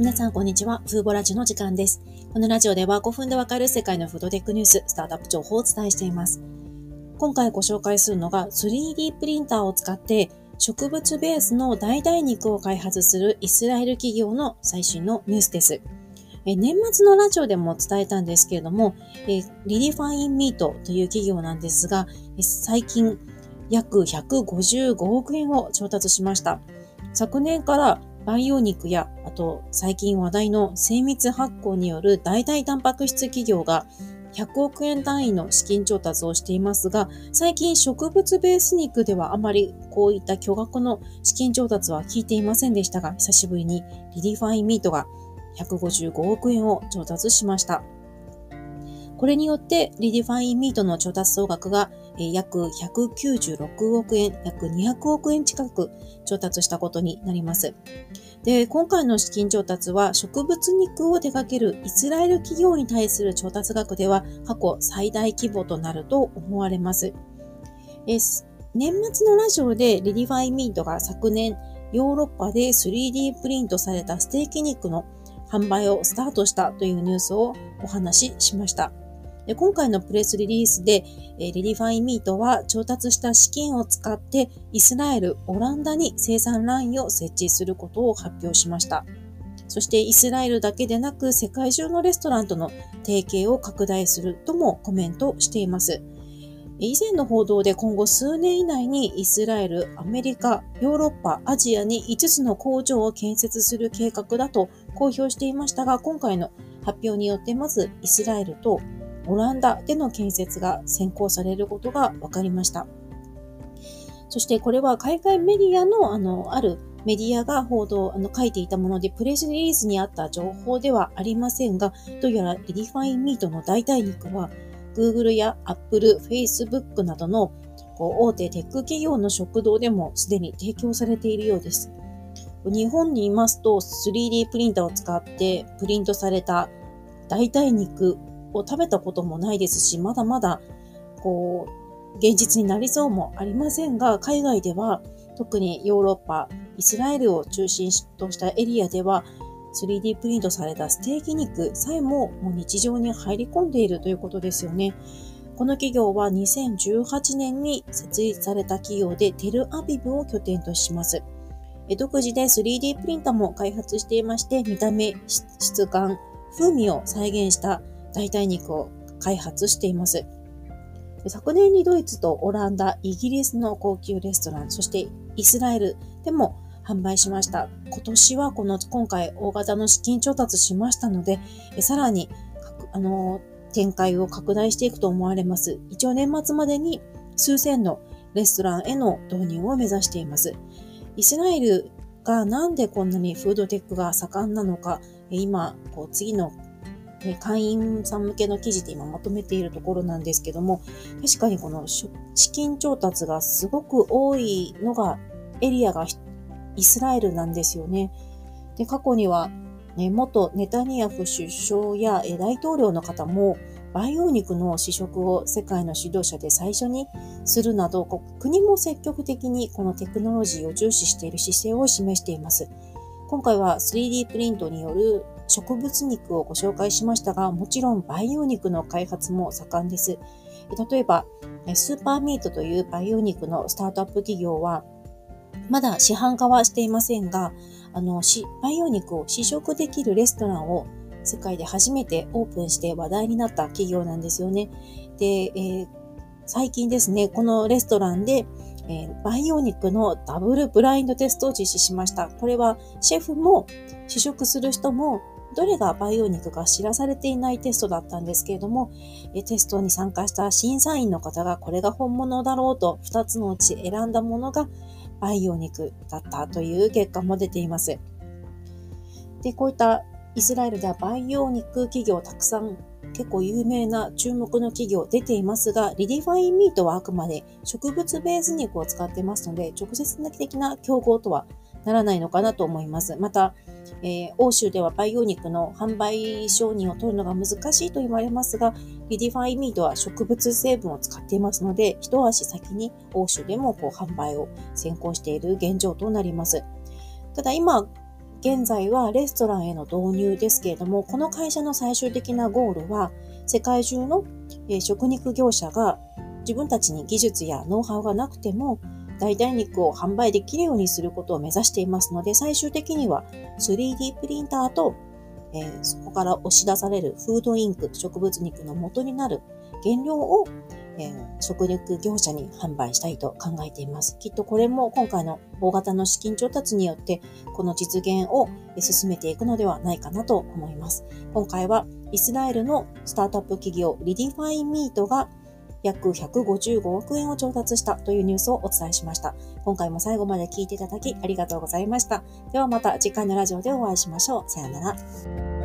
皆さん、こんにちは。 Foovo ラジオの時間です。このラジオでは5分でわかる世界のフードテックニュース、スタートアップ情報をお伝えしています。今回ご紹介するのが 3D プリンターを使って植物ベースの代替肉を開発するイスラエル企業の最新のニュースです。年末のラジオでも伝えたんですけれども、え Redefine Meat という企業なんですが、最近約155億円を調達しました。昨年から培養肉や、あと最近話題の精密発酵による代替タンパク質企業が100億円単位の資金調達をしていますが、最近植物ベース肉ではあまりこういった巨額の資金調達は聞いていませんでしたが、久しぶりに Redefine Meat が155億円を調達しました。これによって、 Redefine Meat の調達総額が約196億円、約200億円近く調達したことになります。で、今回の資金調達は植物肉を手掛けるイスラエル企業に対する調達額では過去最大規模となると思われます。年末のラジオで Redefine Meat が昨年ヨーロッパで 3D プリントされたステーキ肉の販売をスタートしたというニュースをお話ししました。で今回のプレスリリースで、えリリファイミートは調達した資金を使ってイスラエル、オランダに生産ラインを設置することを発表しました。そしてイスラエルだけでなく世界中のレストランとの提携を拡大するともコメントしています。以前の報道で今後数年以内にイスラエル、アメリカ、ヨーロッパ、アジアに5つの工場を建設する計画だと公表していましたが、今回の発表によってまずイスラエルとオランダでの建設が先行されることが分かりました。そしてこれは海外メディアのあの、あるメディアが報道、あの、書いていたもので、プレスリリースにあった情報ではありませんが、どうやら Redefine Meat の代替肉は、Google や Apple、Facebook などのこう大手テック企業の食堂でもすでに提供されているようです。日本にいますと 3D プリンターを使ってプリントされた代替肉を食べたこともないですし、まだまだこう現実になりそうもありませんが、海外では特にヨーロッパ、イスラエルを中心としたエリアでは 3D プリントされたステーキ肉さえももう日常に入り込んでいるということですよね。この企業は2018年に設立された企業でテルアビブを拠点とします。独自で 3D プリンターも開発していまして、見た目、質感、風味を再現した代替肉を開発しています。昨年にドイツとオランダ、イギリスの高級レストラン、そしてイスラエルでも販売しました。今年はこの今回大型の資金調達しましたので、さらにあの展開を拡大していくと思われます。一応年末までに数千のレストランへの導入を目指しています。イスラエルがなんでこんなにフードテックが盛んなのか、今、こう次の会員さん向けの記事で今まとめているところなんですけども、確かにこの資金調達がすごく多いのが、エリアがイスラエルなんですよね。で、過去には、ね、元ネタニヤフ首相や大統領の方も、培養肉の試食を世界の指導者で最初にするなど、国も積極的にこのテクノロジーを重視している姿勢を示しています。今回は 3D プリントによる植物肉をご紹介しましたが、もちろん培養肉の開発も盛んです。例えば、スーパーミートという培養肉のスタートアップ企業は、まだ市販化はしていませんが、あの、培養肉を試食できるレストランを世界で初めてオープンして話題になった企業なんですよね。で、えー、最近ですね、このレストランで、えー、培養肉のダブルブラインドテストを実施しました。これはシェフも試食する人もどれが培養肉か知らされていないテストだったんですけれども、テストに参加した審査員の方がこれが本物だろうと2つのうち選んだものが培養肉だったという結果も出ています。で、こういったイスラエルでは培養肉企業たくさん結構有名な注目の企業出ていますが、 Redefine Meat はあくまで植物ベース肉を使ってますので、直接的な競合とはならないのかなと思います。また、えー、欧州では培養肉の販売承認を取るのが難しいと言われますが、 Redefine Meat は植物成分を使っていますので、一足先に欧州でもこう販売を先行している現状となります。ただ今、現在はレストランへの導入ですけれども、この会社の最終的なゴールは、世界中の食肉業者が自分たちに技術やノウハウがなくても、代替肉を販売できるようにすることを目指していますので、最終的には 3D プリンターと、えー、そこから押し出されるフードインク、植物肉の元になる原料をえー、食肉業者に販売したいと考えています。きっとこれも今回の大型の資金調達によってこの実現を進めていくのではないかなと思います。今回はイスラエルのスタートアップ企業 Redefine Meat が約155億円を調達したというニュースをお伝えしました。今回も最後まで聞いていただきありがとうございました。ではまた次回のラジオでお会いしましょう。さようなら。